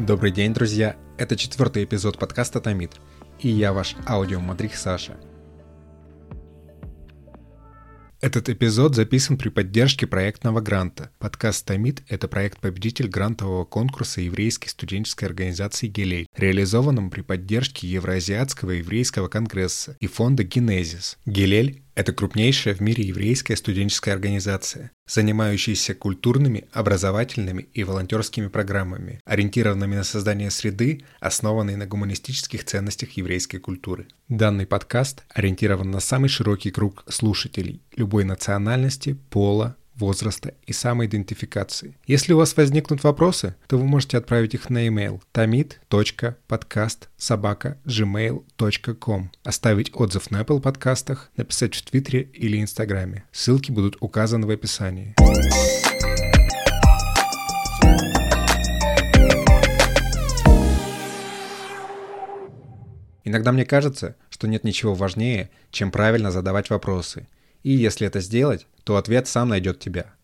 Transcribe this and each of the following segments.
Добрый день, друзья! Это четвертый эпизод подкаста «Томит», и я ваш аудиомадрих Саша. Этот эпизод записан при поддержке проектного гранта. Подкаст «Томит» — это проект-победитель грантового конкурса еврейской студенческой организации «Гелей», реализованном при поддержке Евроазиатского еврейского конгресса и фонда «Генезис». «Гелель» Это крупнейшая в мире еврейская студенческая организация, занимающаяся культурными, образовательными и волонтерскими программами, ориентированными на создание среды, основанной на гуманистических ценностях еврейской культуры. Данный подкаст ориентирован на самый широкий круг слушателей любой национальности, пола, возраста и самоидентификации. Если у вас возникнут вопросы, то вы можете отправить их на e-mail tamid.podcast.gmail.com, оставить отзыв на Apple подкастах, написать в Твиттере или Инстаграме. Ссылки будут указаны в описании. Иногда мне кажется, что нет ничего важнее, чем правильно задавать вопросы. И если это сделать, то ответ сам найдет тебя.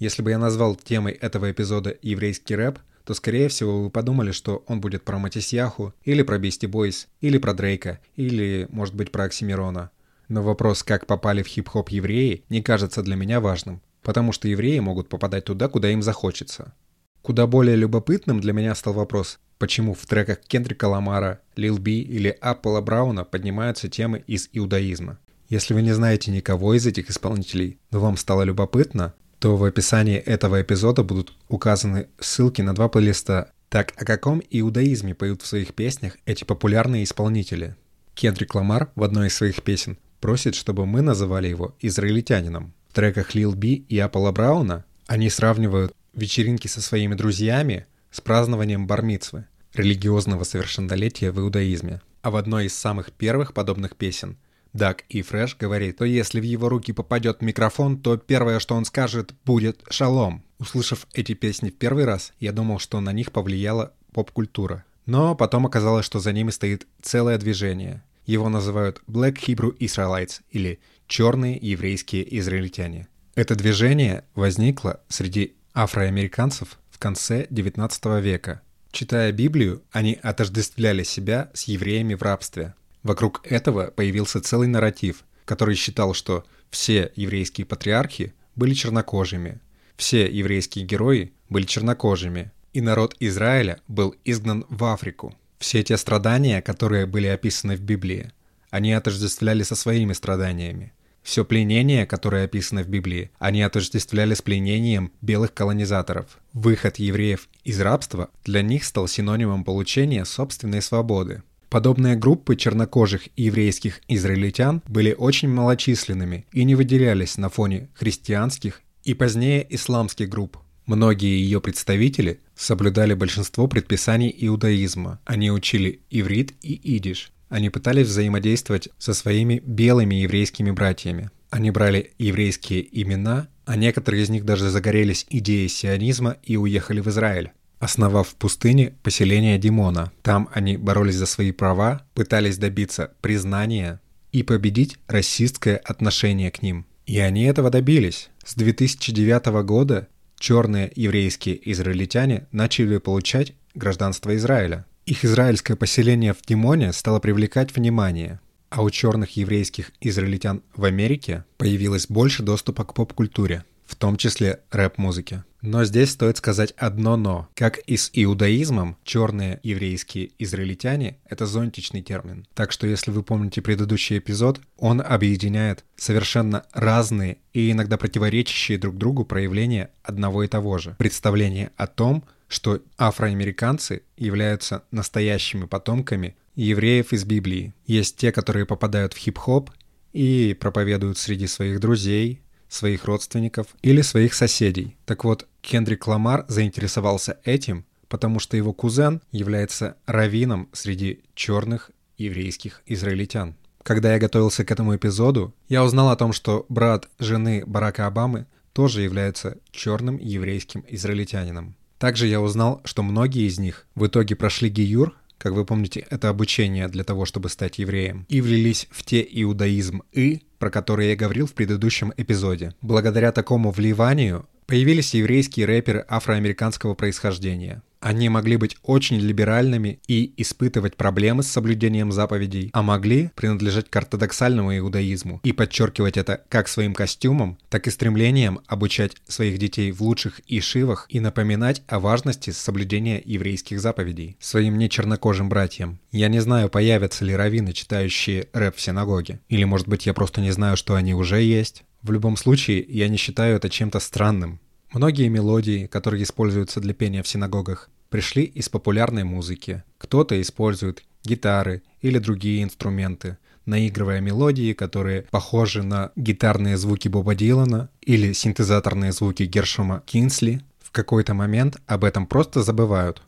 Если бы я назвал темой этого эпизода еврейский рэп, то скорее всего вы подумали, что он будет про Матисьяху, или про Бисти Бойс, или про Дрейка, или, может быть, про Оксимирона. Но вопрос, как попали в хип-хоп евреи, не кажется для меня важным, потому что евреи могут попадать туда, куда им захочется. Куда более любопытным для меня стал вопрос, почему в треках Кендрика Ламара, Лил Би или Аппола Брауна поднимаются темы из иудаизма. Если вы не знаете никого из этих исполнителей, но вам стало любопытно, то в описании этого эпизода будут указаны ссылки на два плейлиста. Так, о каком иудаизме поют в своих песнях эти популярные исполнители? Кендрик Ламар в одной из своих песен просит, чтобы мы называли его израильтянином. В треках Лил Би и Аполло Брауна они сравнивают вечеринки со своими друзьями с празднованием бармицвы, религиозного совершеннолетия в иудаизме. А в одной из самых первых подобных песен – Даг и Фреш говорит, что если в его руки попадет микрофон, то первое, что он скажет, будет «шалом». Услышав эти песни в первый раз, я думал, что на них повлияла поп-культура. Но потом оказалось, что за ними стоит целое движение. Его называют Black Hebrew Israelites или «черные еврейские израильтяне». Это движение возникло среди афроамериканцев в конце XIX века. Читая Библию, они отождествляли себя с евреями в рабстве – Вокруг этого появился целый нарратив, который считал, что все еврейские патриархи были чернокожими, все еврейские герои были чернокожими, и народ Израиля был изгнан в Африку. Все те страдания, которые были описаны в Библии, они отождествляли со своими страданиями. Все пленение, которое описано в Библии, они отождествляли с пленением белых колонизаторов. Выход евреев из рабства для них стал синонимом получения собственной свободы. Подобные группы чернокожих и еврейских израильтян были очень малочисленными и не выделялись на фоне христианских и позднее исламских групп. Многие ее представители соблюдали большинство предписаний иудаизма. Они учили иврит и идиш. Они пытались взаимодействовать со своими белыми еврейскими братьями. Они брали еврейские имена, а некоторые из них даже загорелись идеей сионизма и уехали в Израиль основав в пустыне поселение Димона. Там они боролись за свои права, пытались добиться признания и победить расистское отношение к ним. И они этого добились. С 2009 года черные еврейские израильтяне начали получать гражданство Израиля. Их израильское поселение в Димоне стало привлекать внимание, а у черных еврейских израильтян в Америке появилось больше доступа к поп-культуре в том числе рэп-музыки. Но здесь стоит сказать одно «но». Как и с иудаизмом, черные еврейские израильтяне — это зонтичный термин. Так что если вы помните предыдущий эпизод, он объединяет совершенно разные и иногда противоречащие друг другу проявления одного и того же. Представление о том, что афроамериканцы являются настоящими потомками евреев из Библии. Есть те, которые попадают в хип-хоп и проповедуют среди своих друзей, своих родственников или своих соседей. Так вот, Кендрик Ламар заинтересовался этим, потому что его кузен является раввином среди черных еврейских израильтян. Когда я готовился к этому эпизоду, я узнал о том, что брат жены Барака Обамы тоже является черным еврейским израильтянином. Также я узнал, что многие из них в итоге прошли гиюр, как вы помните, это обучение для того, чтобы стать евреем, и влились в те иудаизм и, про который я говорил в предыдущем эпизоде. Благодаря такому вливанию появились еврейские рэперы афроамериканского происхождения. Они могли быть очень либеральными и испытывать проблемы с соблюдением заповедей, а могли принадлежать к ортодоксальному иудаизму и подчеркивать это как своим костюмом, так и стремлением обучать своих детей в лучших ишивах и напоминать о важности соблюдения еврейских заповедей своим нечернокожим братьям. Я не знаю, появятся ли раввины, читающие рэп в синагоге. Или, может быть, я просто не знаю, что они уже есть. В любом случае, я не считаю это чем-то странным. Многие мелодии, которые используются для пения в синагогах, пришли из популярной музыки. Кто-то использует гитары или другие инструменты, наигрывая мелодии, которые похожи на гитарные звуки Боба Дилана или синтезаторные звуки Гершома Кинсли. В какой-то момент об этом просто забывают.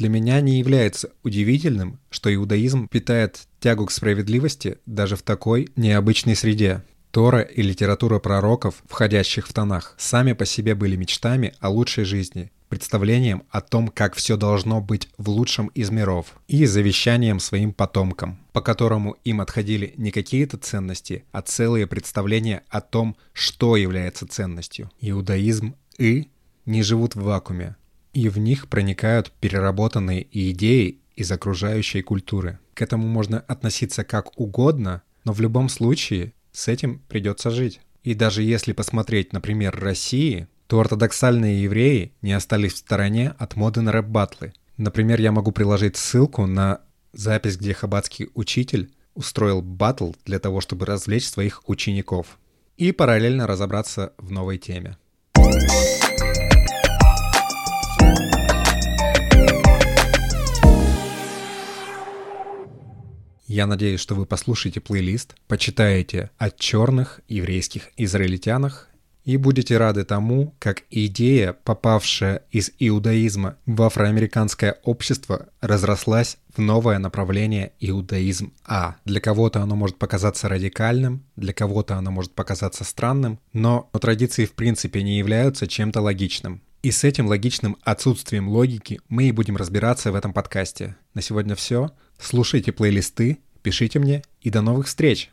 Для меня не является удивительным, что иудаизм питает тягу к справедливости даже в такой необычной среде. Тора и литература пророков, входящих в тонах, сами по себе были мечтами о лучшей жизни, представлением о том, как все должно быть в лучшем из миров, и завещанием своим потомкам, по которому им отходили не какие-то ценности, а целые представления о том, что является ценностью. Иудаизм и не живут в вакууме, и в них проникают переработанные идеи из окружающей культуры. К этому можно относиться как угодно, но в любом случае с этим придется жить. И даже если посмотреть, например, России, то ортодоксальные евреи не остались в стороне от моды на рэп-батлы. Например, я могу приложить ссылку на запись, где хаббатский учитель устроил батл для того, чтобы развлечь своих учеников. И параллельно разобраться в новой теме. Я надеюсь, что вы послушаете плейлист, почитаете о черных еврейских израильтянах и будете рады тому, как идея, попавшая из иудаизма в афроамериканское общество, разрослась в новое направление иудаизм А. Для кого-то оно может показаться радикальным, для кого-то оно может показаться странным, но традиции в принципе не являются чем-то логичным. И с этим логичным отсутствием логики мы и будем разбираться в этом подкасте. На сегодня все. Слушайте плейлисты, пишите мне и до новых встреч!